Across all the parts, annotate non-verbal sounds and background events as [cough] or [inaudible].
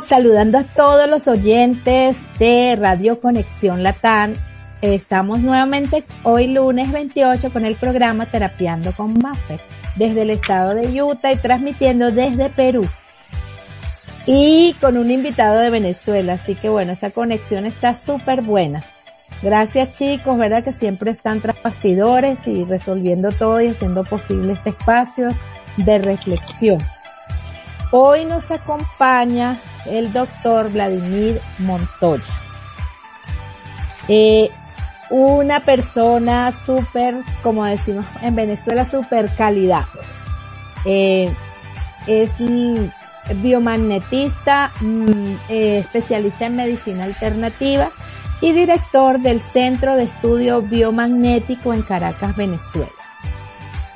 Saludando a todos los oyentes de Radio Conexión Latán. Estamos nuevamente hoy lunes 28 con el programa Terapiando con Maffer desde el estado de Utah y transmitiendo desde Perú. Y con un invitado de Venezuela, así que bueno, esta conexión está súper buena. Gracias chicos, verdad que siempre están tras bastidores y resolviendo todo y haciendo posible este espacio de reflexión. Hoy nos acompaña el doctor Vladimir Montoya. Eh, una persona súper, como decimos en Venezuela, súper calidad. Eh, es biomagnetista, mm, eh, especialista en medicina alternativa y director del Centro de Estudio Biomagnético en Caracas, Venezuela.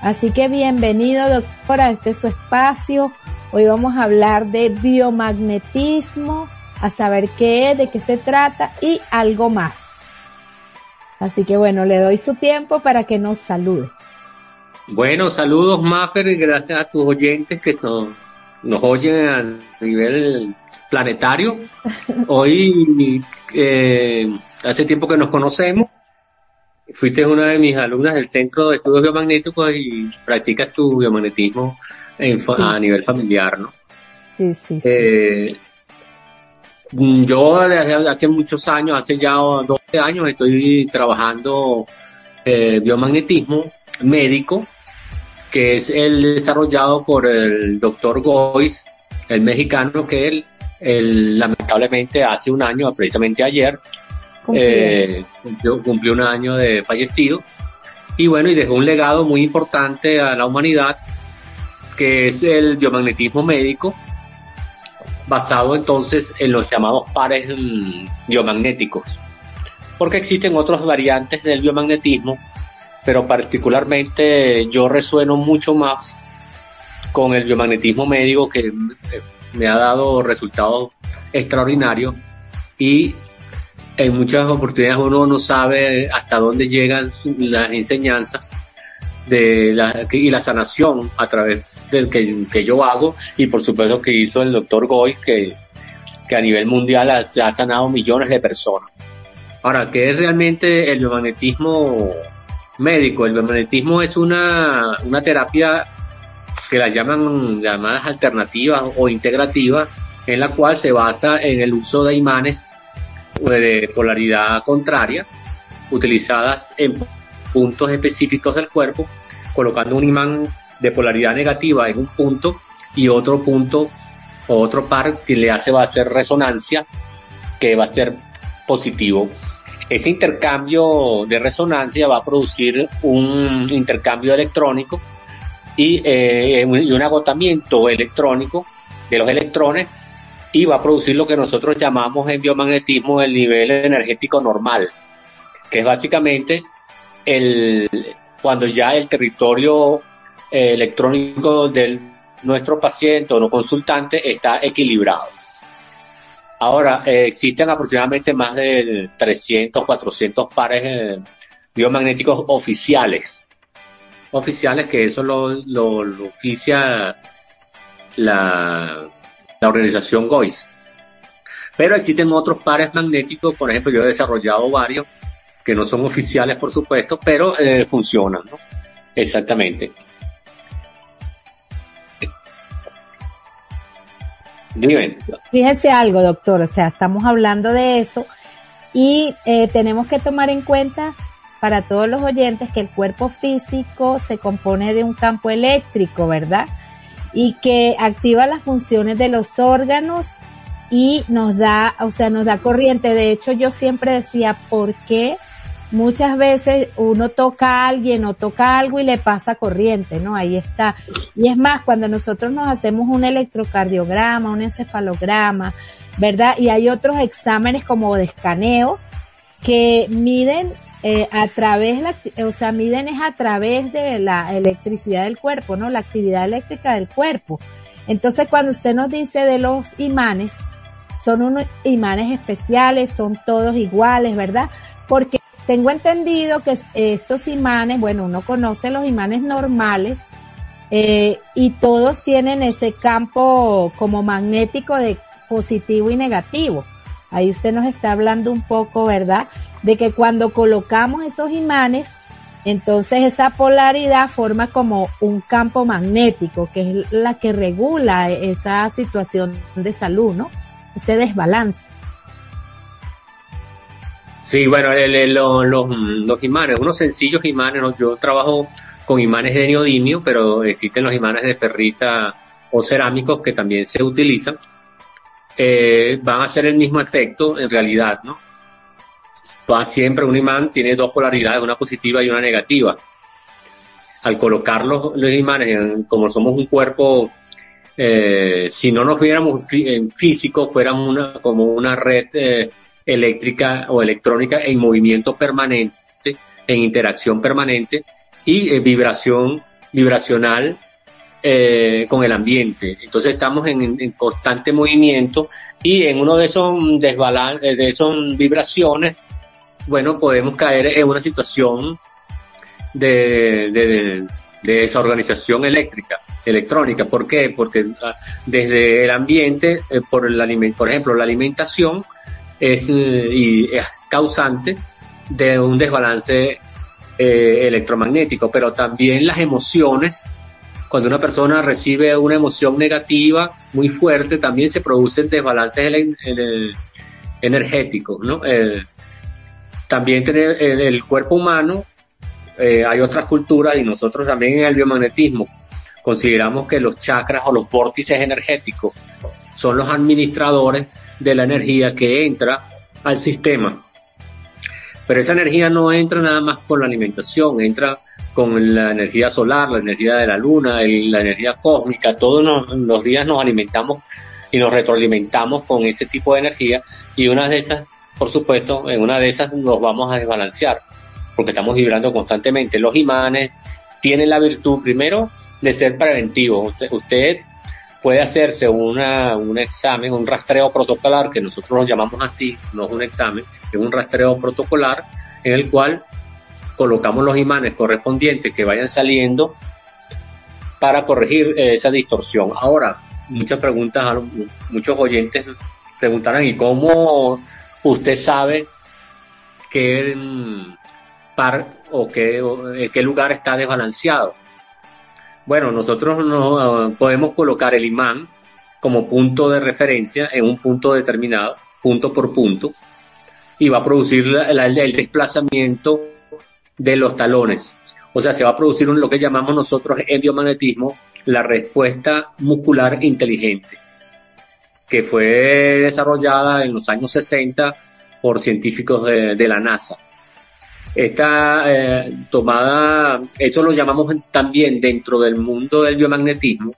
Así que bienvenido doctor a este su espacio Hoy vamos a hablar de biomagnetismo, a saber qué es, de qué se trata y algo más. Así que bueno, le doy su tiempo para que nos salude. Bueno, saludos Maffer y gracias a tus oyentes que nos, nos oyen a nivel planetario. [laughs] Hoy, eh, hace tiempo que nos conocemos. Fuiste una de mis alumnas del Centro de Estudios Biomagnéticos y practicas tu biomagnetismo a nivel familiar, ¿no? Sí, sí, sí. Eh, yo desde hace muchos años, hace ya 12 años, estoy trabajando eh, biomagnetismo médico, que es el desarrollado por el doctor Gois, el mexicano que él, lamentablemente hace un año, precisamente ayer, eh, cumplió, cumplió un año de fallecido. Y bueno, y dejó un legado muy importante a la humanidad que es el biomagnetismo médico, basado entonces en los llamados pares biomagnéticos. Porque existen otras variantes del biomagnetismo, pero particularmente yo resueno mucho más con el biomagnetismo médico que me ha dado resultados extraordinarios y en muchas oportunidades uno no sabe hasta dónde llegan las enseñanzas de la, y la sanación a través del que, yo hago y por supuesto que hizo el doctor Gois que, que a nivel mundial ha, ha sanado millones de personas. Ahora, ¿qué es realmente el biomagnetismo médico? El biomagnetismo es una, una terapia que la llaman llamadas alternativas o integrativas, en la cual se basa en el uso de imanes de polaridad contraria, utilizadas en puntos específicos del cuerpo, colocando un imán de polaridad negativa en un punto y otro punto o otro par que le hace va a ser resonancia que va a ser positivo. Ese intercambio de resonancia va a producir un intercambio electrónico y, eh, y un agotamiento electrónico de los electrones y va a producir lo que nosotros llamamos en biomagnetismo el nivel energético normal, que es básicamente el, cuando ya el territorio eh, electrónico de nuestro paciente o no consultante está equilibrado. Ahora, eh, existen aproximadamente más de 300, 400 pares eh, biomagnéticos oficiales. Oficiales que eso lo, lo, oficia la, la organización GOIS. Pero existen otros pares magnéticos, por ejemplo, yo he desarrollado varios que no son oficiales, por supuesto, pero funcionan, ¿no? Exactamente. Fíjese algo, doctor, o sea, estamos hablando de eso y eh, tenemos que tomar en cuenta para todos los oyentes que el cuerpo físico se compone de un campo eléctrico, ¿verdad? Y que activa las funciones de los órganos y nos da, o sea, nos da corriente. De hecho, yo siempre decía, ¿por qué muchas veces uno toca a alguien o toca algo y le pasa corriente, ¿no? Ahí está. Y es más, cuando nosotros nos hacemos un electrocardiograma, un encefalograma, ¿verdad? Y hay otros exámenes como de escaneo que miden eh, a través, o sea, miden es a través de la electricidad del cuerpo, ¿no? La actividad eléctrica del cuerpo. Entonces, cuando usted nos dice de los imanes, son unos imanes especiales, son todos iguales, ¿verdad? Porque tengo entendido que estos imanes, bueno, uno conoce los imanes normales, eh, y todos tienen ese campo como magnético de, positivo y negativo. Ahí usted nos está hablando un poco, ¿verdad? De que cuando colocamos esos imanes, entonces esa polaridad forma como un campo magnético, que es la que regula esa situación de salud, ¿no? Ese desbalance. Sí, bueno, los, imanes, unos sencillos imanes, yo trabajo con imanes de neodimio, pero existen los imanes de ferrita o cerámicos que también se utilizan. Eh, van a hacer el mismo efecto en realidad, ¿no? Va siempre un imán tiene dos polaridades, una positiva y una negativa. Al colocar los, imanes, como somos un cuerpo, eh, si no nos viéramos en físico, fuéramos una, como una red eh, eléctrica o electrónica en movimiento permanente, en interacción permanente y eh, vibración vibracional eh, con el ambiente. Entonces estamos en, constante movimiento y en uno de esos desbalances, de esas vibraciones, bueno, podemos caer en una situación de, de, de desorganización eléctrica, electrónica. ¿Por qué? Porque ah, desde el ambiente, eh, por, el, por ejemplo, la alimentación, es, eh, y es causante de un desbalance eh, electromagnético, pero también las emociones, cuando una persona recibe una emoción negativa muy fuerte, también se producen desbalances energéticos, ¿no? Eh, también tener en el cuerpo humano hay otras culturas y nosotros también en el biomagnetismo consideramos que los chakras o los vórtices energéticos son los administradores de la energía que entra al sistema. Pero esa energía no entra nada más por la alimentación, entra con la energía solar, la energía de la luna, la energía cósmica, todos los días nos alimentamos y nos retroalimentamos con este tipo de energía y una de esas, por supuesto, en una de esas nos vamos a desbalancear porque estamos vibrando constantemente. Los imanes tienen la virtud primero de ser preventivos. usted puede hacerse una, un examen, un rastreo protocolar, que nosotros lo llamamos así, no es un examen, es un rastreo protocolar en el cual colocamos los imanes correspondientes que vayan saliendo para corregir eh, esa distorsión. Ahora, muchas preguntas, muchos oyentes preguntarán, ¿y cómo usted sabe qué mm, par o qué, o, qué lugar está desbalanceado? Bueno, nosotros no, podemos colocar el imán como punto de referencia en un punto determinado, punto por punto, y va a producir el desplazamiento de los talones. O sea, se va a producir lo que llamamos nosotros en biomagnetismo la respuesta muscular inteligente, que fue desarrollada en los años 60 por científicos de la NASA esta eh, tomada, esto lo llamamos también dentro del mundo del biomagnetismo,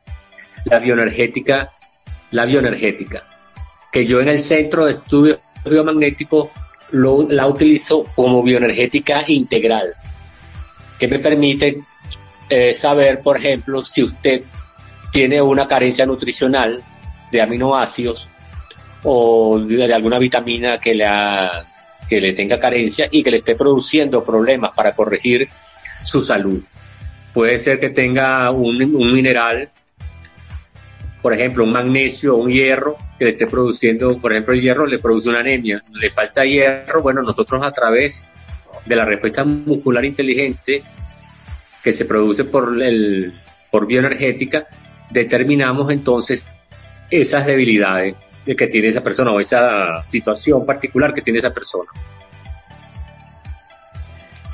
la bioenergética, la bioenergética, que yo en el centro de estudios biomagnéticos la utilizo como bioenergética integral, que me permite eh, saber, por ejemplo, si usted tiene una carencia nutricional de aminoácidos o de alguna vitamina que le ha que le tenga carencia y que le esté produciendo problemas para corregir su salud. Puede ser que tenga un, mineral, por ejemplo, un magnesio o un hierro que le esté produciendo, por ejemplo, el hierro le produce una anemia, le falta hierro, bueno, nosotros a través de la respuesta muscular inteligente que se produce por el por bioenergética, determinamos entonces esas debilidades que tiene esa persona o esa situación particular que tiene esa persona.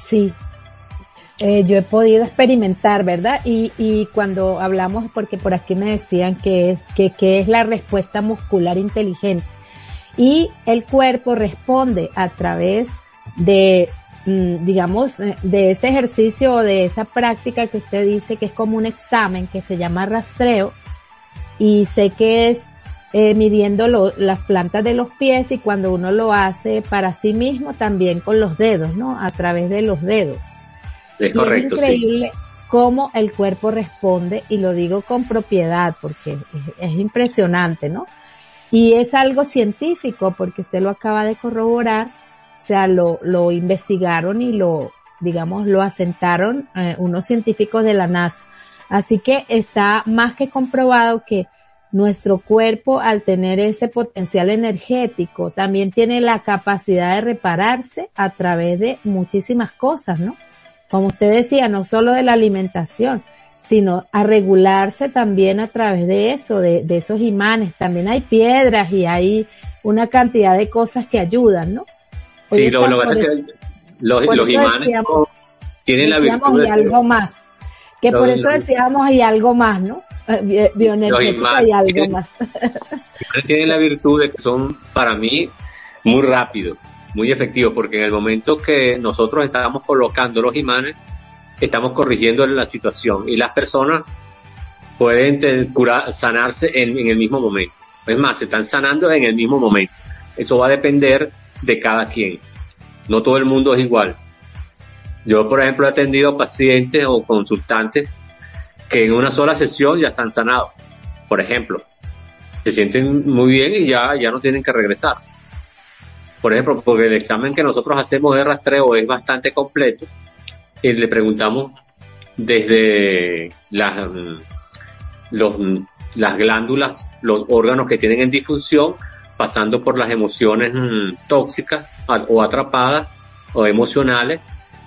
Sí, eh, yo he podido experimentar, ¿verdad? Y, y cuando hablamos, porque por aquí me decían que es, que, que es la respuesta muscular inteligente. Y el cuerpo responde a través de, mm, digamos, eh, de ese ejercicio o de esa práctica que usted dice que es como un examen que se llama rastreo. Y sé que es eh, midiendo las plantas de los pies y cuando uno lo hace para sí mismo también con los dedos, ¿no? A través de los dedos. Es correcto. Es increíble cómo el cuerpo responde y lo digo con propiedad porque es, impresionante, ¿no? Y es algo científico porque usted lo acaba de corroborar, o sea, lo, lo investigaron y lo, digamos, lo asentaron eh, unos científicos de la NASA. Así que está más que comprobado que nuestro cuerpo al tener ese potencial energético también tiene la capacidad de repararse a través de muchísimas cosas, ¿no? Como usted decía, no solo de la alimentación, sino a regularse también a través de eso, de, esos imanes. También hay piedras y hay una cantidad de cosas que ayudan, ¿no? sí, lo, lo que los, imanes tienen la virtud de... algo más. Que por eso decíamos y algo más, ¿no? Eh, bioenergética y algo más. [laughs] tienen la virtud de que son, para mí, muy rápidos, muy efectivos, porque en el momento que nosotros estamos colocando los imanes, estamos corrigiendo la situación y las personas pueden curar, sanarse en, en el mismo momento. Es más, se están sanando en el mismo momento. Eso va a depender de cada quien. No todo el mundo es igual. Yo, por ejemplo, he atendido pacientes o consultantes que en una sola sesión ya están sanados. Por ejemplo, se sienten muy bien y ya, ya no tienen que regresar. Por ejemplo, porque el examen que nosotros hacemos de rastreo es bastante completo y le preguntamos desde las, los, las glándulas, los órganos que tienen en disfunción, pasando por las emociones mm, tóxicas o atrapadas o emocionales,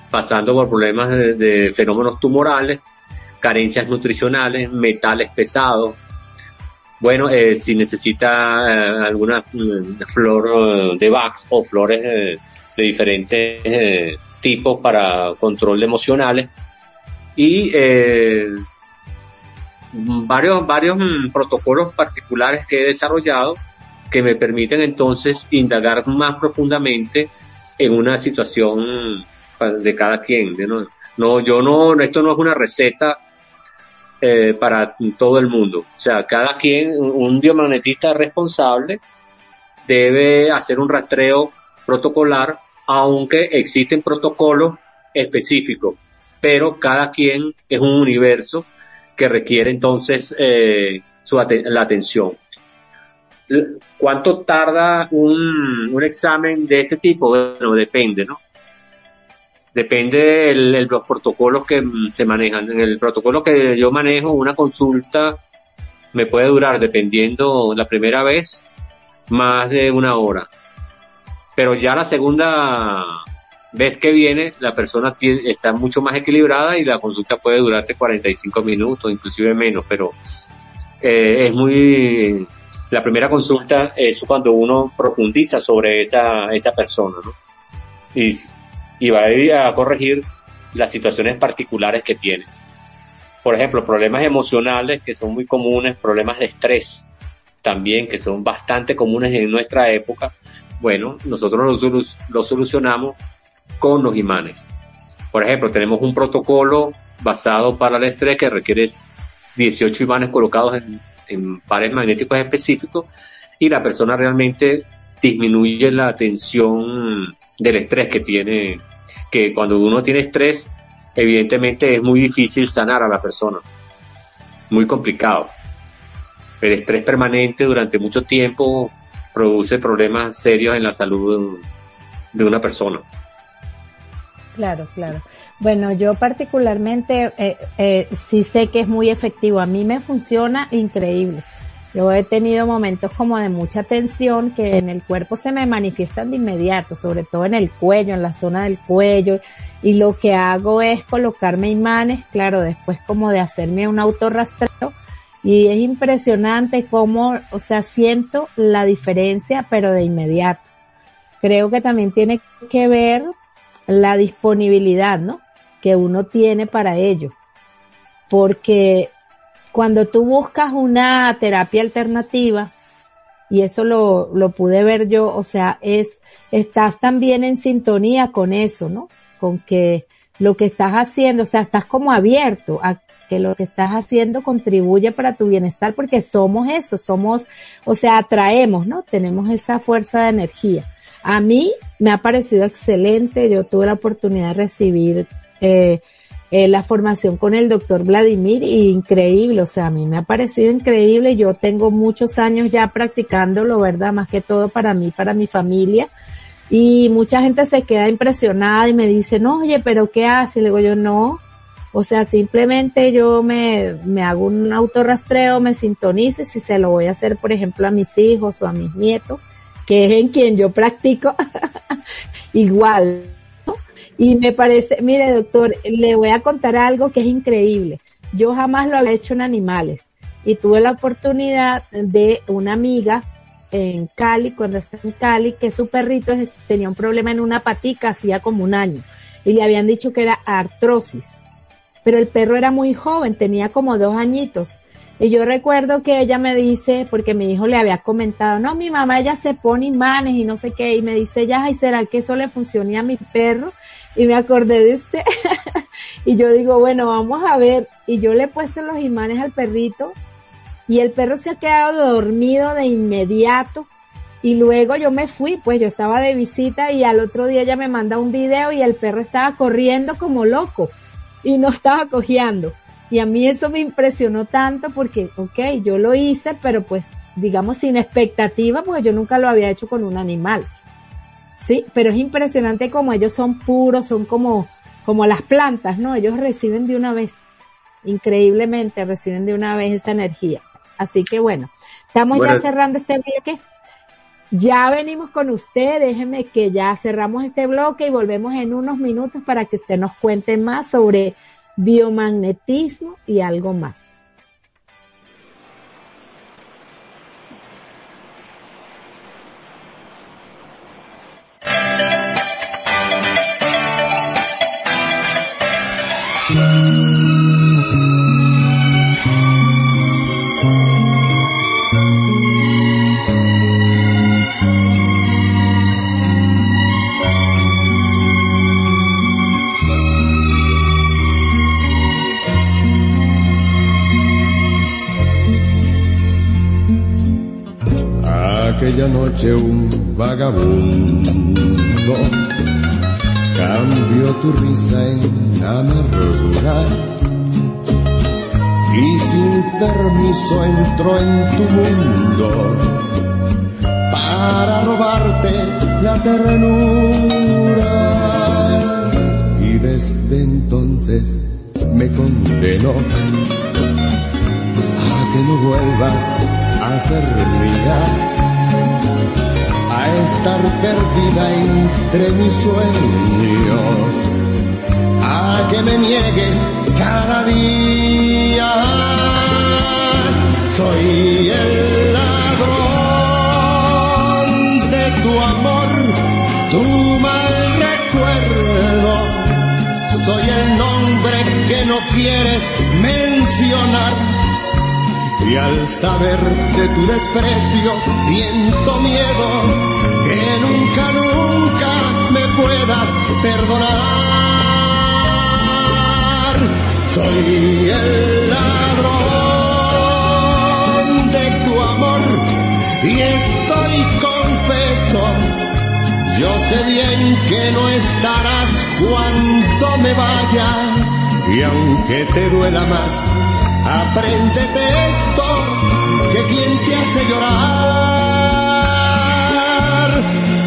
pasando por problemas de, fenómenos tumorales, carencias nutricionales, metales pesados. Bueno, eh, si necesita eh, alguna mm, flor eh, de Vax o flores de diferentes tipos para control emocionales y varios, varios mm, protocolos particulares que he desarrollado que me permiten entonces indagar más profundamente en una situación de cada quien. ¿no? no yo no, esto no es una receta eh, para todo el mundo. O sea, cada quien, un biomagnetista responsable, debe hacer un rastreo protocolar, aunque existen protocolos específicos, pero cada quien es un universo que requiere entonces eh, su la atención. ¿Cuánto tarda un, un examen de este tipo? Bueno, depende, ¿no? Depende de los protocolos que se manejan. En el protocolo que yo manejo, una consulta me puede durar, dependiendo la primera vez, más de una hora. Pero ya la segunda vez que viene, la persona está mucho más equilibrada y la consulta puede durarte 45 minutos, inclusive menos, pero eh, es muy la primera consulta es cuando uno profundiza sobre esa, esa persona, ¿no? Y, y va a, a corregir las situaciones particulares que tiene. Por ejemplo, problemas emocionales que son muy comunes, problemas de estrés también que son bastante comunes en nuestra época. Bueno, nosotros los, los solucionamos con los imanes. Por ejemplo, tenemos un protocolo basado para el estrés que requiere 18 imanes colocados en, en pares magnéticos específicos y la persona realmente disminuye la tensión del estrés que tiene, que cuando uno tiene estrés, evidentemente es muy difícil sanar a la persona, muy complicado. El estrés permanente durante mucho tiempo produce problemas serios en la salud de una persona. Claro, claro. Bueno, yo particularmente eh, eh, sí sé que es muy efectivo. A mí me funciona increíble. Yo he tenido momentos como de mucha tensión que en el cuerpo se me manifiestan de inmediato, sobre todo en el cuello, en la zona del cuello. Y lo que hago es colocarme imanes, claro, después como de hacerme un autorrastreo. Y es impresionante cómo, o sea, siento la diferencia, pero de inmediato. Creo que también tiene que ver la disponibilidad, ¿no? Que uno tiene para ello. Porque cuando tú buscas una terapia alternativa, y eso lo, lo pude ver yo, o sea, es, estás también en sintonía con eso, ¿no? Con que lo que estás haciendo, o sea, estás como abierto a que lo que estás haciendo contribuye para tu bienestar porque somos eso, somos, o sea, atraemos, ¿no? Tenemos esa fuerza de energía. A mí me ha parecido excelente. Yo tuve la oportunidad de recibir eh, eh, la formación con el doctor Vladimir y increíble. O sea, a mí me ha parecido increíble. Yo tengo muchos años ya practicándolo, ¿verdad? Más que todo para mí, para mi familia. Y mucha gente se queda impresionada y me dice, no, oye, pero ¿qué hace? Y le digo yo, no, O sea, simplemente yo me, me hago un autorrastreo, me sintonizo y si se lo voy a hacer, por ejemplo, a mis hijos o a mis nietos, que es en quien yo practico, [laughs] igual. Y me parece, mire doctor, le voy a contar algo que es increíble. Yo jamás lo había hecho en animales y tuve la oportunidad de una amiga en Cali, cuando está en Cali, que su perrito tenía un problema en una patica hacía como un año y le habían dicho que era artrosis. Pero el perro era muy joven, tenía como dos añitos y yo recuerdo que ella me dice, porque mi hijo le había comentado, no, mi mamá ella se pone imanes y no sé qué, y me dice ya, ay, ¿será que eso le funcione a mi perro? Y me acordé de usted. [laughs] y yo digo, bueno, vamos a ver. Y yo le he puesto los imanes al perrito y el perro se ha quedado dormido de inmediato. Y luego yo me fui, pues yo estaba de visita y al otro día ella me manda un video y el perro estaba corriendo como loco y no estaba cojeando. Y a mí eso me impresionó tanto porque, ok, yo lo hice, pero pues digamos sin expectativa porque yo nunca lo había hecho con un animal. Sí, pero es impresionante como ellos son puros, son como, como las plantas, ¿no? Ellos reciben de una vez, increíblemente reciben de una vez esa energía. Así que bueno, estamos ya cerrando este bloque. Ya venimos con usted, déjeme que ya cerramos este bloque y volvemos en unos minutos para que usted nos cuente más sobre biomagnetismo y algo más. Aquella noche un vagabundo cambió tu risa en amargura y sin permiso entró en tu mundo para robarte la ternura. Y desde entonces me condenó a que no vuelvas a ser mía estar perdida entre mis sueños, a que me niegues cada día. Soy el ladrón de tu amor, tu mal recuerdo. Soy el nombre que no quieres mencionar y al saber de tu desprecio siento miedo que nunca, nunca me puedas perdonar. Soy el ladrón de tu amor y estoy confeso. Yo sé bien que no estarás cuando me vaya y aunque te duela más, apréndete esto, que quien te hace llorar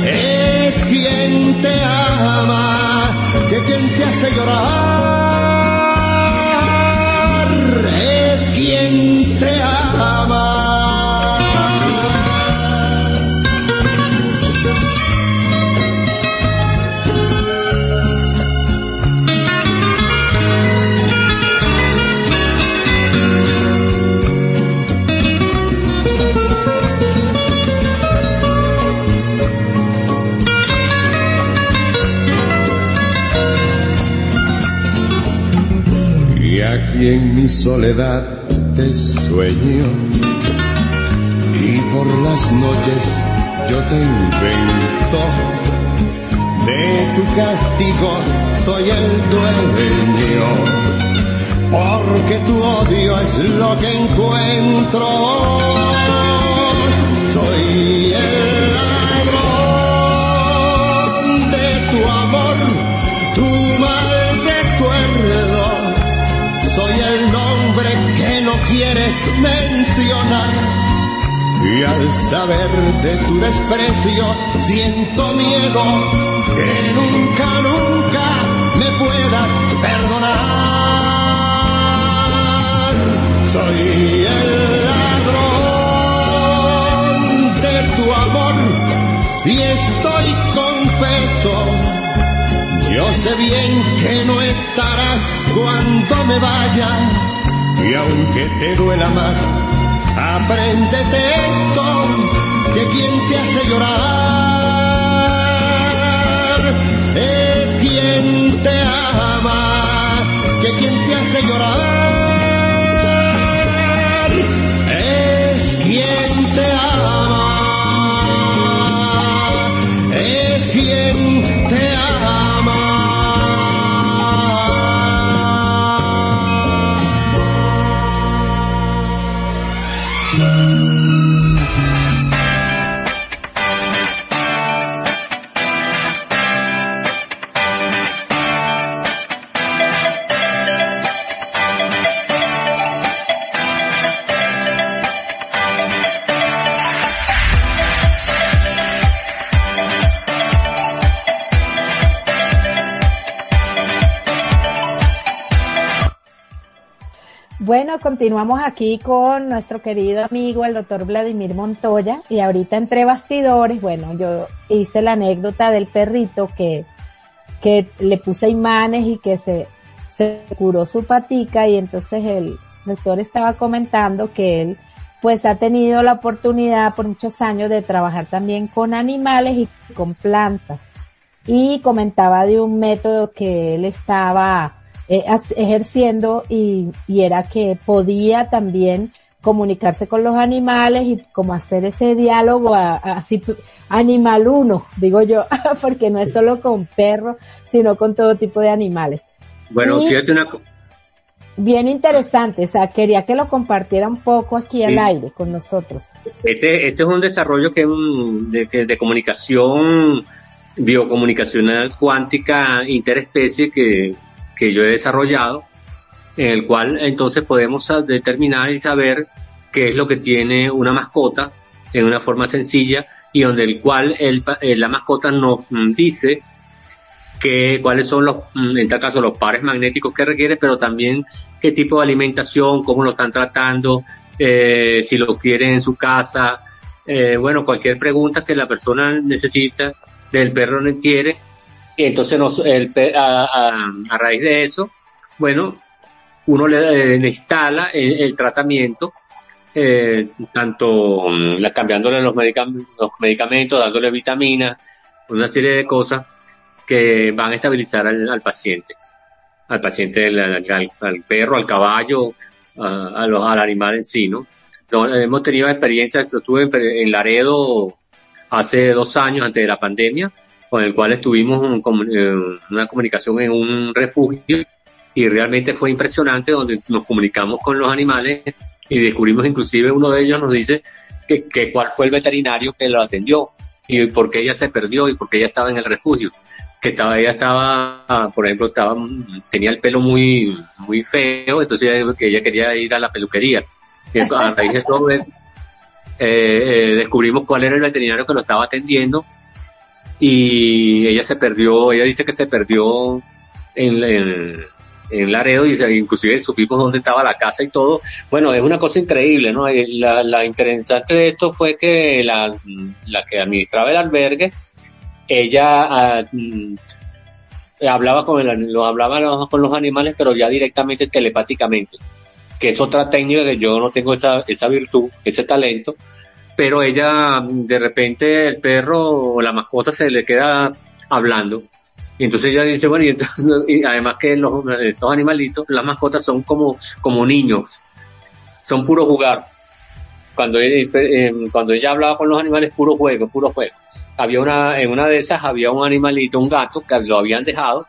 es quien te ama, que quien te hace llorar es quien se ama. Soledad te sueño y por las noches yo te invento. De tu castigo soy el dueño, porque tu odio es lo que encuentro. Soy el quieres mencionar. Y al saber de tu desprecio, siento miedo que nunca, nunca me puedas perdonar. soy el ladrón de tu amor y estoy confeso. Yo sé bien que no estarás cuando me vaya y aunque te duela más, apréndete esto que quien te hace llorar es quien te ama, que quien te hace llorar continuamos aquí con nuestro querido amigo, el doctor Vladimir Montoya, y ahorita entre bastidores, bueno, yo hice la anécdota del perrito que, que le puse imanes y que se, se curó su patica y entonces el doctor estaba comentando que él pues ha tenido la oportunidad por muchos años de trabajar también con animales y con plantas. Y comentaba de un método que él estaba eh, ejerciendo y, y era que podía también comunicarse con los animales y como hacer ese diálogo así animal uno, digo yo, [laughs] porque no es solo con perros, sino con todo tipo de animales. Bueno, fíjate una Bien interesante, o sea, quería que lo compartiera un poco aquí al aire con nosotros. Este, este es un desarrollo que de, de comunicación biocomunicacional cuántica interespecie que que yo he desarrollado, en el cual entonces podemos determinar y saber qué es lo que tiene una mascota en una forma sencilla y donde el cual el, eh, la mascota nos mm, dice que, cuáles son los, mm, en tal caso, los pares magnéticos que requiere, pero también qué tipo de alimentación, cómo lo están tratando, eh, si lo quieren en su casa, eh, bueno, cualquier pregunta que la persona necesita del perro no quiere, y entonces a, raíz de eso, bueno, uno le, instala el, tratamiento, eh, tanto mm, cambiándole los, medicamentos, dándole vitaminas, una serie de cosas que van a estabilizar al, paciente, al paciente, al, perro, al caballo, a, al animal en sí, ¿no? hemos tenido experiencias, estuve en Laredo hace dos años antes de la pandemia, con el cual estuvimos eh, una comunicación en un refugio y realmente fue impresionante donde nos comunicamos con los animales y descubrimos inclusive uno de ellos nos dice que, que cuál fue el veterinario que lo atendió y por qué ella se perdió y por qué ella estaba en el refugio. Que estaba ella estaba por ejemplo estaba tenía el pelo muy muy feo entonces ella, ella quería ir a la peluquería. Y a raíz de todo eh, eh, descubrimos cuál era el veterinario que lo estaba atendiendo y ella se perdió, ella dice que se perdió en, en, Laredo y inclusive supimos dónde estaba la casa y todo. Bueno, es una cosa increíble, ¿no? Eh, la, la interesante de esto fue que la, la que administraba el albergue, ella ah, mm, hablaba con el, lo hablaba con los animales, pero ya directamente telepáticamente, que es otra técnica que yo no tengo esa, esa virtud, ese talento, pero ella de repente el perro o la mascota se le queda hablando. Y entonces ella dice, bueno, y, entonces, [laughs] además que los, estos animalitos, las mascotas son como, como niños, son puro jugar. Cuando ella, eh, cuando ella hablaba con los animales, puro juego, puro juego. Había una, en una de esas había un animalito, un gato, que lo habían dejado,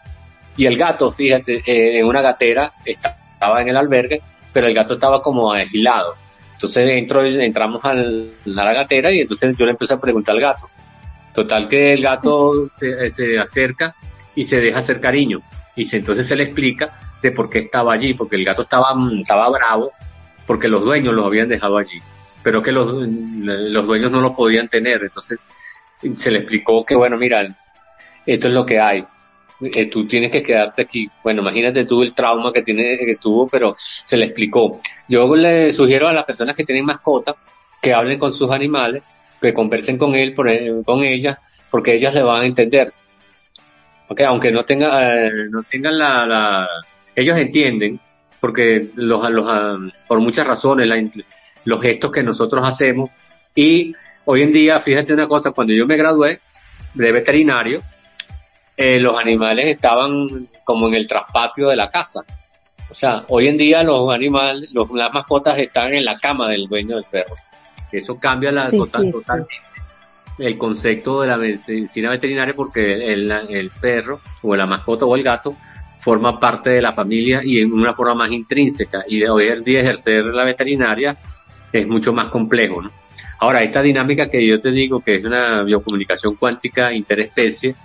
y el gato, fíjate, eh, en una gatera, estaba en el albergue, pero el gato estaba como agilado. Entonces entro, entramos a la gatera y entonces yo le empiezo a preguntar al gato. Total que el gato [laughs] se, acerca y se deja hacer cariño. Y entonces se le explica de por qué estaba allí, porque el gato estaba, estaba bravo, porque los dueños los habían dejado allí, pero que los, los dueños no lo podían tener. Entonces se le explicó que, bueno, mira, esto es lo que hay. Eh, tú tienes que quedarte aquí. Bueno, imagínate tú el trauma que tiene, que estuvo, pero se le explicó. Yo le sugiero a las personas que tienen mascotas que hablen con sus animales, que conversen con él, por, con ellas, porque ellas le van a entender. Okay, aunque no tenga, eh, no tengan la, la, ellos entienden, porque los, los, ah, por muchas razones, los gestos que nosotros hacemos, y hoy en día, fíjate una cosa, cuando yo me gradué de veterinario, eh, los animales estaban como en el traspatio de la casa. O sea, hoy en día los animales, los, las mascotas están en la cama del dueño del perro. Eso cambia la totalmente el concepto de la medicina veterinaria porque el, el, perro o la mascota o el gato forma parte de la familia y en una forma más intrínseca. Y de hoy en día ejercer la veterinaria es mucho más complejo, ¿no? Ahora, esta dinámica que yo te digo que es una biocomunicación cuántica interespecie,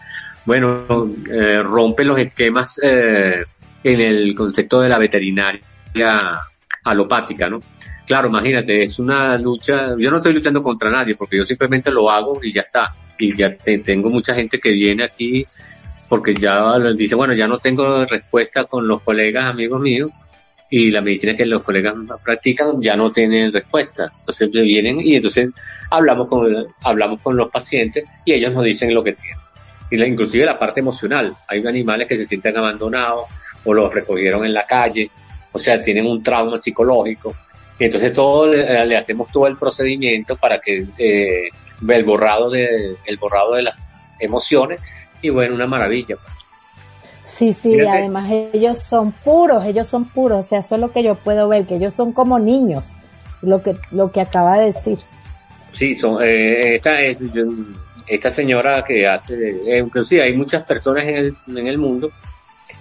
bueno, eh, rompe los esquemas eh, en el concepto de la veterinaria alopática, ¿no? Claro, imagínate, es una lucha, yo no estoy luchando contra nadie porque yo simplemente lo hago y ya está. Y ya tengo mucha gente que viene aquí porque ya dice, bueno, ya no tengo respuesta con los colegas, amigos míos, y la medicina que los colegas practican ya no tienen respuesta. Entonces vienen y entonces hablamos con, hablamos con los pacientes y ellos nos dicen lo que tienen inclusive la parte emocional. Hay animales que se sienten abandonados o los recogieron en la calle, o sea, tienen un trauma psicológico. Y entonces todo le, hacemos todo el procedimiento para que eh, el borrado de el borrado de las emociones y bueno, una maravilla. Pues. Sí, sí, además ellos son puros, ellos son puros, o sea, eso es lo que yo puedo ver, que ellos son como niños, lo que lo que acaba de decir. Sí, son eh, esta es esta señora que hace, eh, inclusive hay muchas personas en el, en el mundo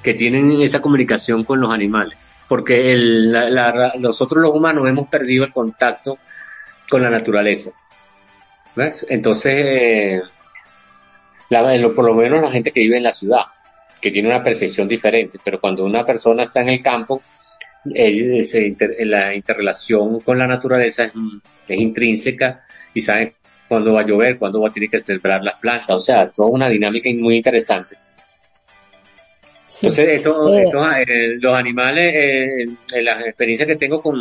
que tienen esa comunicación con los animales, porque el, nosotros los humanos hemos perdido el contacto con la naturaleza. ¿ves? Entonces, eh, por lo menos la gente que vive en la ciudad, que tiene una percepción diferente, pero cuando una persona está en el campo, la interrelación con la naturaleza es, es intrínseca y saben cuándo va a llover, cuándo va a tener que sembrar las plantas, o sea, toda una dinámica muy interesante. Entonces, esto, eh, eh, los animales, eh, las experiencias que tengo con,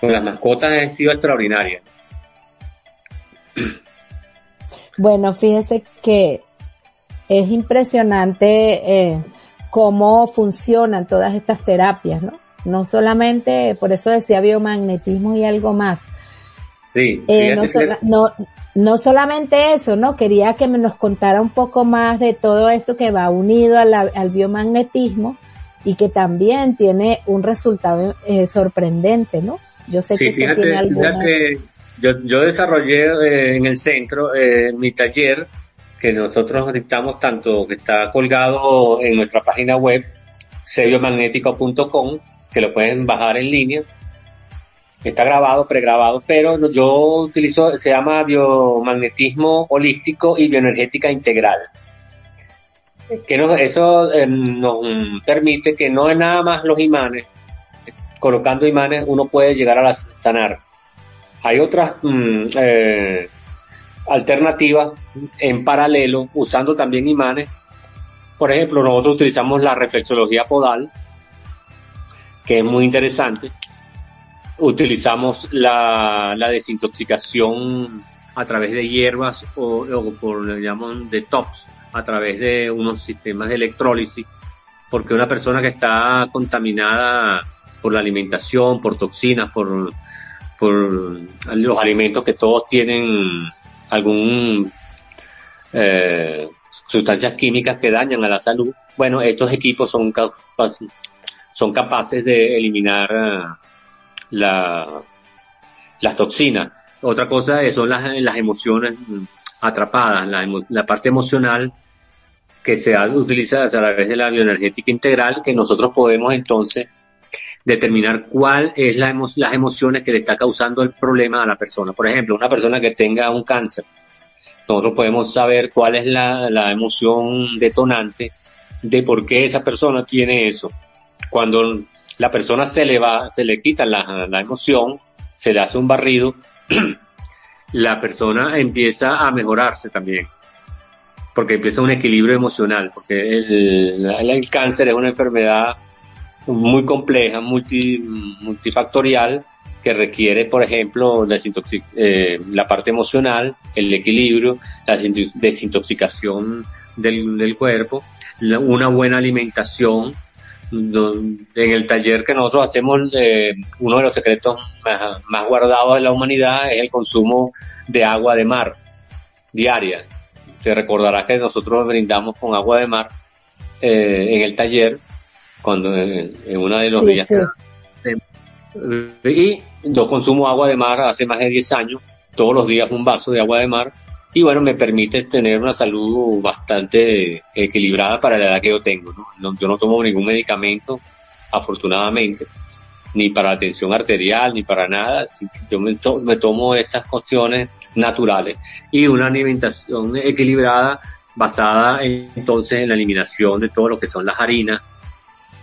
con las mascotas han sido extraordinarias. Bueno, fíjese que es impresionante cómo funcionan todas estas terapias, ¿no? No solamente, por eso decía biomagnetismo y algo más, Sí, eh, no, no, solamente eso, ¿no? Quería que me nos contara un poco más de todo esto que va unido al biomagnetismo y que también tiene un resultado eh, sorprendente, ¿no? Yo sé que fíjate, tiene fíjate, yo, yo desarrollé eh, en el centro mi taller que nosotros dictamos tanto que está colgado en nuestra página web, sebiomagnético.com, que lo pueden bajar en línea está grabado, pregrabado, pero yo utilizo, se llama biomagnetismo holístico y bioenergética integral. Que eso eh, nos permite que no es nada más los imanes, colocando imanes uno puede llegar a sanar. Hay otras mm, eh, alternativas en paralelo usando también imanes. Por ejemplo, nosotros utilizamos la reflexología podal, que es muy interesante utilizamos la, desintoxicación a través de hierbas o, por le llaman detox a través de unos sistemas de electrólisis porque una persona que está contaminada por la alimentación, por toxinas, por, por los alimentos que todos tienen algún eh, sustancias químicas que dañan a la salud, bueno, estos equipos son, son capaces de eliminar la, las toxinas. Otra cosa son las, emociones atrapadas, la, parte emocional que se utiliza a través de la bioenergética integral, que nosotros podemos entonces determinar cuál es la las emociones que le está causando el problema a la persona. Por ejemplo, una persona que tenga un cáncer, nosotros podemos saber cuál es la emoción detonante de por qué esa persona tiene eso. Cuando la persona se le va, se le quita la, la emoción, se le hace un barrido, [clears throat] la persona empieza a mejorarse también. porque empieza un equilibrio emocional, porque el, el cáncer es una enfermedad muy compleja, multi, multifactorial, que requiere, por ejemplo, eh, la parte emocional, el equilibrio, la desintoxicación del, del cuerpo, una buena alimentación. En el taller que nosotros hacemos, eh, uno de los secretos más, guardados de la humanidad es el consumo de agua de mar diaria. Te recordarás que nosotros brindamos con agua de mar eh, en el taller cuando en, uno de los días y yo consumo agua de mar hace más de 10 años, todos los días un vaso de agua de mar, y bueno, me permite tener una salud bastante equilibrada para la edad que yo tengo. ¿no? yo no tomo ningún medicamento, afortunadamente, ni para la tensión arterial, ni para nada. Yo me, tomo estas cuestiones naturales y una alimentación equilibrada basada entonces en la eliminación de todo lo que son las harinas,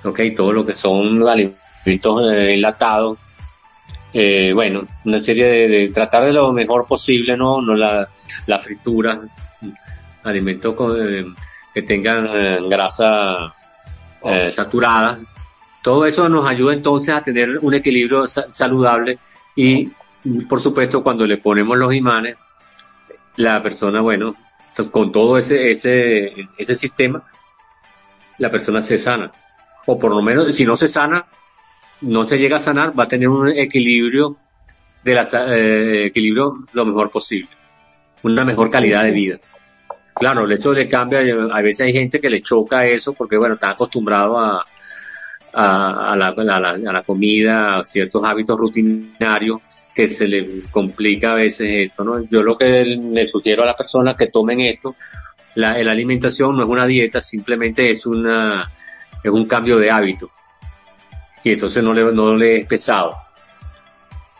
okay, todo lo que son alimentos eh, enlatados, eh, bueno, una serie de, tratar de lo mejor posible, no, no la, la fritura, alimentos eh, que tengan eh, grasa eh, saturada. Todo eso nos ayuda entonces a tener un equilibrio saludable y, por supuesto, cuando le ponemos los imanes, la persona, bueno, con todo ese, ese, ese sistema, la persona se sana. O por lo menos, si no se sana, no se llega a sanar, va a tener un equilibrio de la, eh, equilibrio lo mejor posible, una mejor calidad de vida. Claro, el hecho le cambia, a veces hay gente que le choca eso porque bueno, está acostumbrado a, a, la, a, la, comida, a ciertos hábitos rutinarios que se le complica a veces esto, ¿no? Yo lo que le sugiero a las personas que tomen esto, la, la alimentación no es una dieta, simplemente es una, es un cambio de hábito y entonces no le, no le es pesado.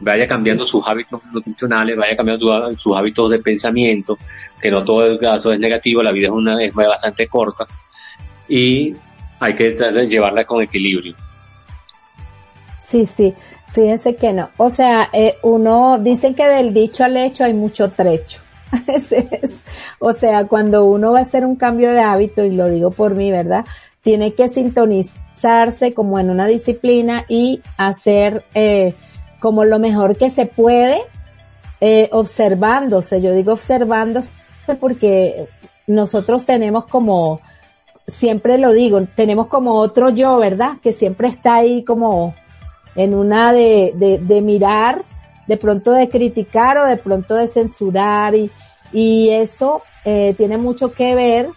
Vaya cambiando sus hábitos nutricionales, vaya cambiando sus hábitos de pensamiento, que no todo el caso es negativo, la vida es una es bastante corta y hay que llevarla con equilibrio. Sí, sí, fíjense que no. O sea, eh, uno, dicen que del dicho al hecho hay mucho trecho. [laughs] o sea, cuando uno va a hacer un cambio de hábito, y lo digo por mí, ¿verdad? Tiene que sintonizar como en una disciplina y hacer eh, como lo mejor que se puede eh, observándose. Yo digo observándose porque nosotros tenemos como, siempre lo digo, tenemos como otro yo, ¿verdad? Que siempre está ahí como en una de, de, de mirar, de pronto de criticar o de pronto de censurar y, y eso eh, tiene mucho que ver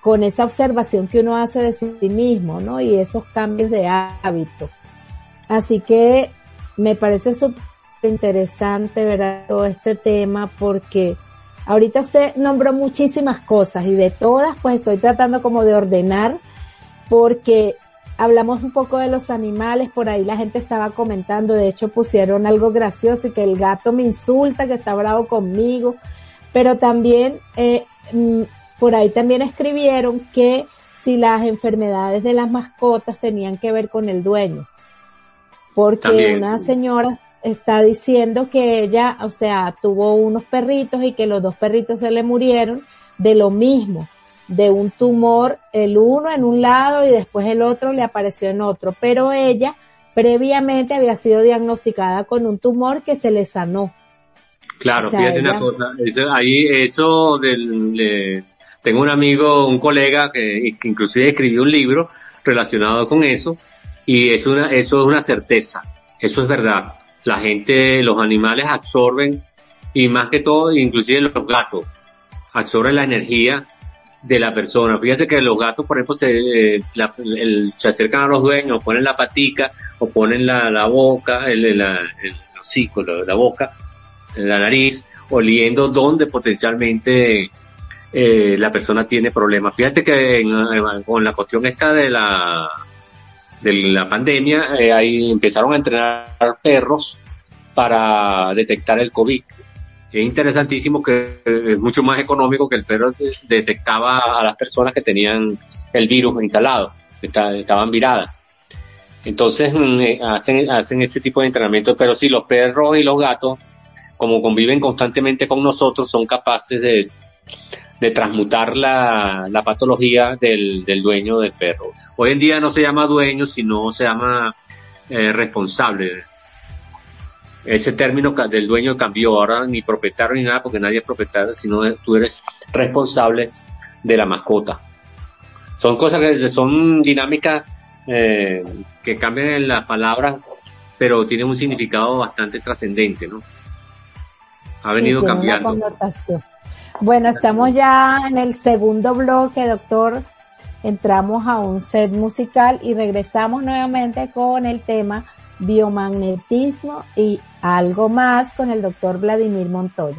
con esa observación que uno hace de sí mismo, ¿no? Y esos cambios de hábito. Así que me parece súper interesante, ¿verdad? Todo este tema porque ahorita usted nombró muchísimas cosas y de todas pues estoy tratando como de ordenar porque hablamos un poco de los animales, por ahí la gente estaba comentando, de hecho pusieron algo gracioso y que el gato me insulta, que está bravo conmigo, pero también eh, mm, por ahí también escribieron que si las enfermedades de las mascotas tenían que ver con el dueño. Porque una señora está diciendo que ella, o sea, tuvo unos perritos y que los dos perritos se le murieron de lo mismo, de un tumor, el uno en un lado y después el otro le apareció en otro, pero ella previamente había sido diagnosticada con un tumor que se le sanó. Claro, fíjate una cosa, eso, ahí eso del, tengo un amigo, un colega que, inclusive escribió un libro relacionado con eso y es una, eso es una certeza, eso es verdad. La gente, los animales absorben y más que todo, inclusive los gatos, absorben la energía de la persona. Fíjate que los gatos, por ejemplo, se, eh, se acercan a los dueños, ponen la patica o ponen la, la boca, el, el, el hocico, la, la boca, la nariz, oliendo donde potencialmente eh, la persona tiene problemas. Fíjate que con la cuestión esta de la de la pandemia, eh, ahí empezaron a entrenar perros para detectar el COVID. Es interesantísimo que es mucho más económico que el perro detectaba a las personas que tenían el virus instalado, estaban viradas. Entonces mm, eh, hacen, hacen ese tipo de entrenamiento, pero si los perros y los gatos, como conviven constantemente con nosotros, son capaces de de transmutar la, la patología del, del, dueño del perro. Hoy en día no se llama dueño, sino se llama eh, responsable. Ese término del dueño cambió, ahora ni propietario ni nada, porque nadie es propietario, sino tú eres responsable de la mascota. Son cosas que son dinámicas eh, que cambian en las palabras, pero tienen un significado bastante trascendente, ¿no? Ha venido cambiando. Bueno, estamos ya en el segundo bloque, doctor. Entramos a un set musical y regresamos nuevamente con el tema biomagnetismo y algo más con el doctor Vladimir Montoya.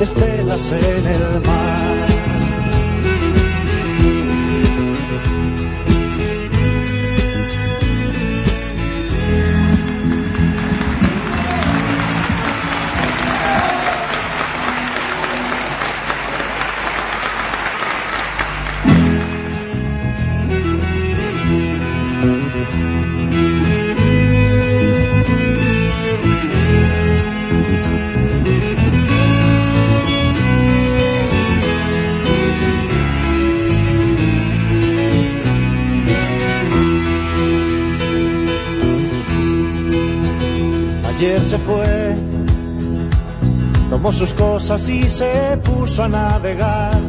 estelas en el mar. ayer se fue. Tomó sus cosas y se puso a navegar.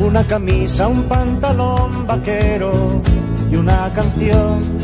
Una camisa, un pantalón vaquero y una canción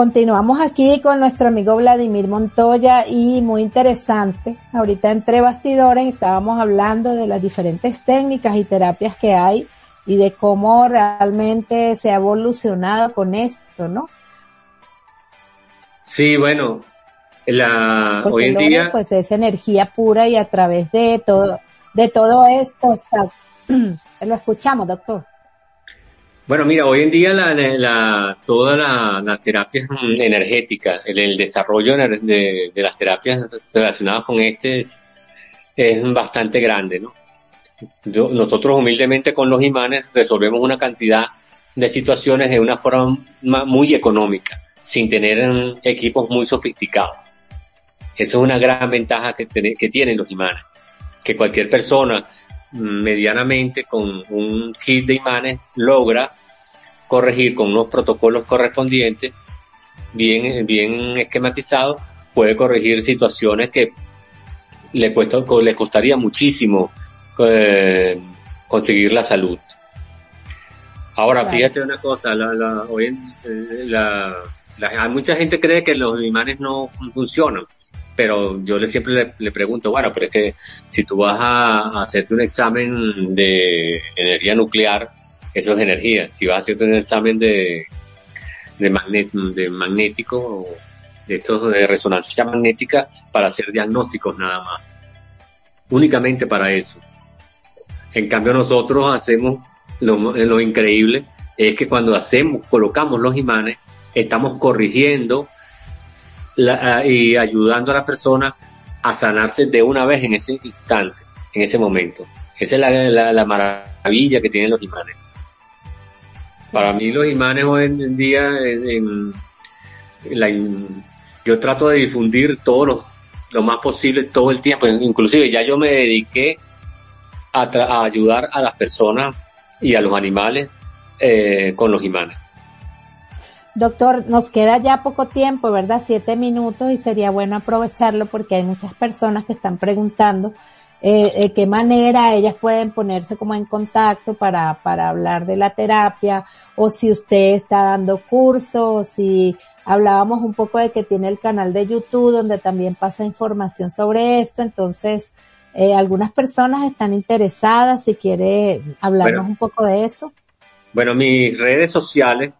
continuamos aquí con nuestro amigo Vladimir Montoya y muy interesante. Ahorita entre bastidores estábamos hablando de las diferentes técnicas y terapias que hay y de cómo realmente se ha evolucionado con esto, ¿no? Sí, bueno, la, hoy en día... Pues es energía pura y a través de todo, de todo esto, [clears throat] lo escuchamos, doctor. Bueno, mira, hoy en día la, la, la, la terapia energética, el, desarrollo de, las terapias relacionadas con este es, bastante grande, ¿no? nosotros humildemente con los imanes resolvemos una cantidad de situaciones de una forma muy económica, sin tener equipos muy sofisticados. Eso es una gran ventaja que, que tienen los imanes, que cualquier persona medianamente con un kit de imanes logra corregir con unos protocolos correspondientes, bien, bien esquematizados, puede corregir situaciones que le, cuesta, le costaría muchísimo eh, conseguir la salud. Ahora, fíjate una cosa, la, la, hoy eh, la, hay mucha gente cree que los imanes no funcionan, pero yo le siempre le, pregunto, bueno, pero es que si tú vas a hacerte un examen de energía nuclear, eso es energía. Si vas a hacer un examen de, de, de magnético, de estos de resonancia magnética, para hacer diagnósticos nada más. Únicamente para eso. En cambio nosotros hacemos lo, increíble es que cuando hacemos, colocamos los imanes, estamos corrigiendo y ayudando a la persona a sanarse de una vez en ese instante, en ese momento. Esa es la, la maravilla que tienen los imanes. Para mí los imanes hoy en día, yo trato de difundir todo lo, lo, más posible todo el tiempo. Inclusive ya yo me dediqué a, ayudar a las personas y a los animales eh, con los imanes. Doctor, nos queda ya poco tiempo, ¿verdad? Siete minutos y sería bueno aprovecharlo porque hay muchas personas que están preguntando eh, de qué manera ellas pueden ponerse como en contacto para, para hablar de la terapia o si usted está dando cursos, si hablábamos un poco de que tiene el canal de YouTube donde también pasa información sobre esto, entonces eh, algunas personas están interesadas, si quiere hablarnos un poco de eso. Bueno, mis redes sociales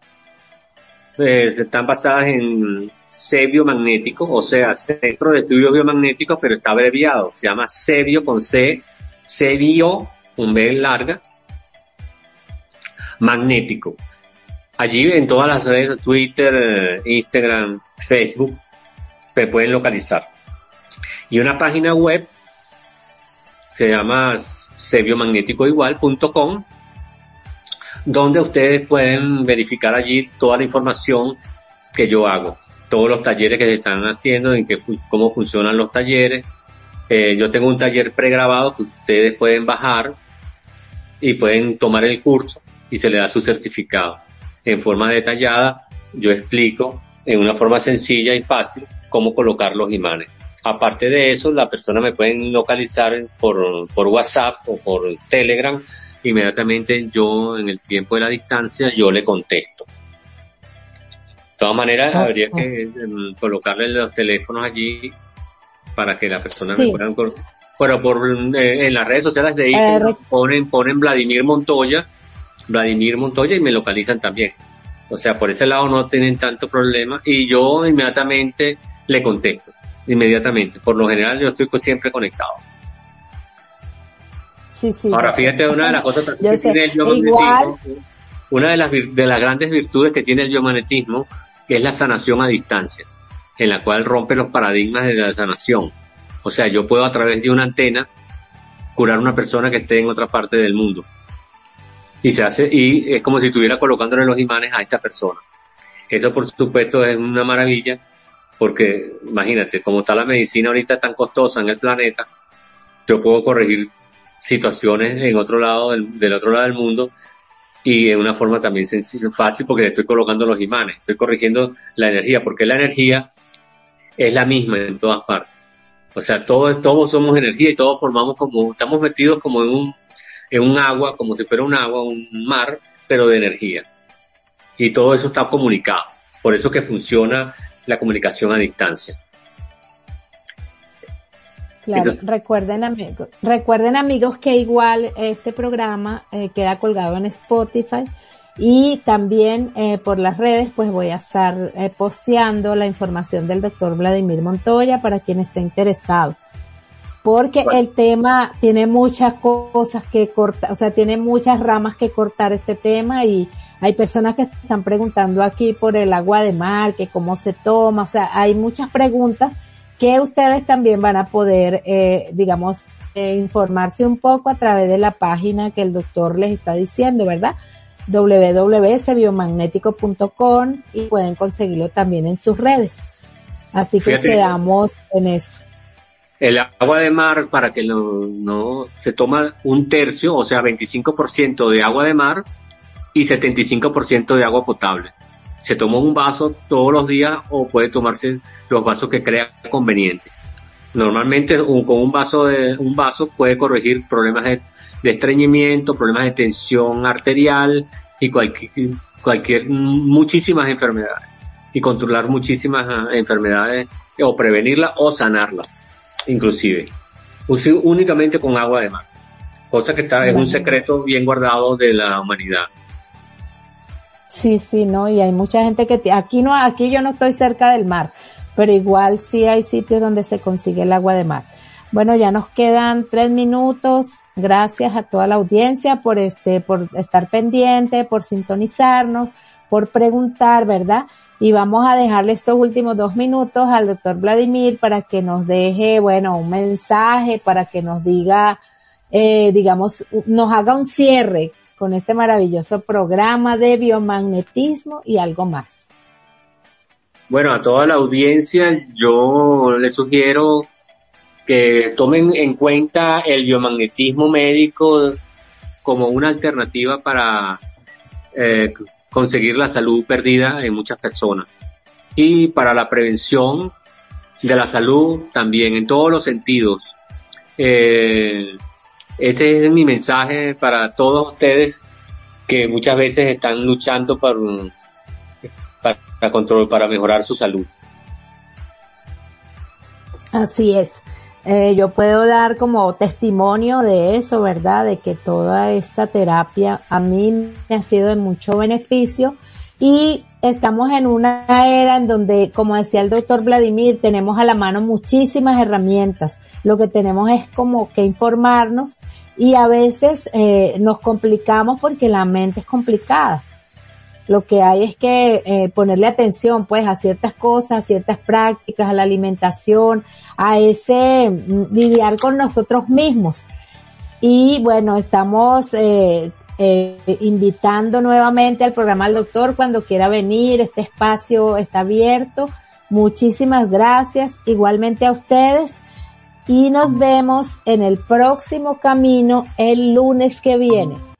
pues, están basadas en C biomagnético, o sea, Centro de Estudios Biomagnéticos, pero está abreviado. Se llama CEBIO con C, CEBIO, un B larga, magnético. Allí en todas las redes, Twitter, Instagram, Facebook, se pueden localizar. Y una página web se llama sebiomagnéticoigual.com, donde ustedes pueden verificar allí toda la información que yo hago, todos los talleres que se están haciendo, en que, cómo funcionan los talleres. Eh, yo tengo un taller pregrabado que ustedes pueden bajar y pueden tomar el curso y se le da su certificado. En forma detallada, yo explico en una forma sencilla y fácil cómo colocar los imanes. Aparte de eso, la persona me pueden localizar por, por WhatsApp o por Telegram. Inmediatamente yo, en el tiempo de la distancia, yo le contesto. De todas maneras, ah, habría ah. que em, colocarle los teléfonos allí para que la persona me pueda... Pero por, eh, en las redes sociales de ahí ponen, ponen Vladimir Montoya, Vladimir Montoya y me localizan también. O sea, por ese lado no tienen tanto problema y yo inmediatamente le contesto inmediatamente. Por lo general yo estoy siempre conectado. Sí, sí. Ahora fíjate una de las cosas [laughs] que tiene el biomagnetismo, una de las, de las grandes virtudes que tiene el biomagnetismo es la sanación a distancia, en la cual rompe los paradigmas de la sanación. O sea, yo puedo a través de una antena curar a una persona que esté en otra parte del mundo. Y se hace, y es como si estuviera colocándole los imanes a esa persona. Eso por supuesto es una maravilla porque imagínate, como está la medicina ahorita tan costosa en el planeta, yo puedo corregir situaciones en otro lado del, otro lado del mundo y en una forma también sencilla, fácil porque le estoy colocando los imanes, estoy corrigiendo la energía, porque la energía es la misma en todas partes. O sea, todos, todos somos energía y todos formamos como, estamos metidos como en un, en un agua, como si fuera un agua, un mar, pero de energía. Y todo eso está comunicado. Por eso que funciona la comunicación a distancia. Claro, recuerden amigos, recuerden amigos que igual este programa eh, queda colgado en Spotify y también eh, por las redes pues voy a estar eh, posteando la información del doctor Vladimir Montoya para quien esté interesado. Porque el tema tiene muchas cosas que cortar, o sea, tiene muchas ramas que cortar este tema y hay personas que están preguntando aquí por el agua de mar, que cómo se toma, o sea, hay muchas preguntas que ustedes también van a poder, eh, digamos, eh, informarse un poco a través de la página que el doctor les está diciendo, ¿verdad? www.biomagnético.com y pueden conseguirlo también en sus redes. Así que quedamos en eso. El agua de mar, para que no, no se toma un tercio, o sea, 25% de agua de mar y 75% de agua potable. Se toma un vaso todos los días o puede tomarse los vasos que crea conveniente. Normalmente con un vaso de, un vaso puede corregir problemas de, estreñimiento, problemas de tensión arterial y cualquier, cualquier, muchísimas enfermedades. Y controlar muchísimas ah, enfermedades o prevenirlas o sanarlas, inclusive. Únicamente con agua de mar. Cosa que está, es un secreto bien guardado de la humanidad. Sí, sí, no, y hay mucha gente que aquí no, aquí yo no estoy cerca del mar, pero igual sí hay sitios donde se consigue el agua de mar. Bueno, ya nos quedan tres minutos. Gracias a toda la audiencia por este, por estar pendiente, por sintonizarnos, por preguntar, ¿verdad? Y vamos a dejarle estos últimos dos minutos al doctor Vladimir para que nos deje, bueno, un mensaje, para que nos diga, eh, digamos, nos haga un cierre con este maravilloso programa de biomagnetismo y algo más. Bueno, a toda la audiencia yo les sugiero que tomen en cuenta el biomagnetismo médico como una alternativa para eh, conseguir la salud perdida en muchas personas y para la prevención de la salud también en todos los sentidos. Eh, ese es mi mensaje para todos ustedes que muchas veces están luchando para, para, control, para mejorar su salud. Así es. Eh, yo puedo dar como testimonio de eso, ¿verdad? De que toda esta terapia a mí me ha sido de mucho beneficio y estamos en una era en donde, como decía el doctor Vladimir, tenemos a la mano muchísimas herramientas. Lo que tenemos es como que informarnos y a veces eh, nos complicamos porque la mente es complicada. Lo que hay es que eh, ponerle atención pues a ciertas cosas, a ciertas prácticas, a la alimentación, a ese mm, lidiar con nosotros mismos. Y bueno, estamos eh, eh, invitando nuevamente al programa al doctor cuando quiera venir. Este espacio está abierto. Muchísimas gracias. Igualmente a ustedes. Y nos vemos en el próximo camino el lunes que viene.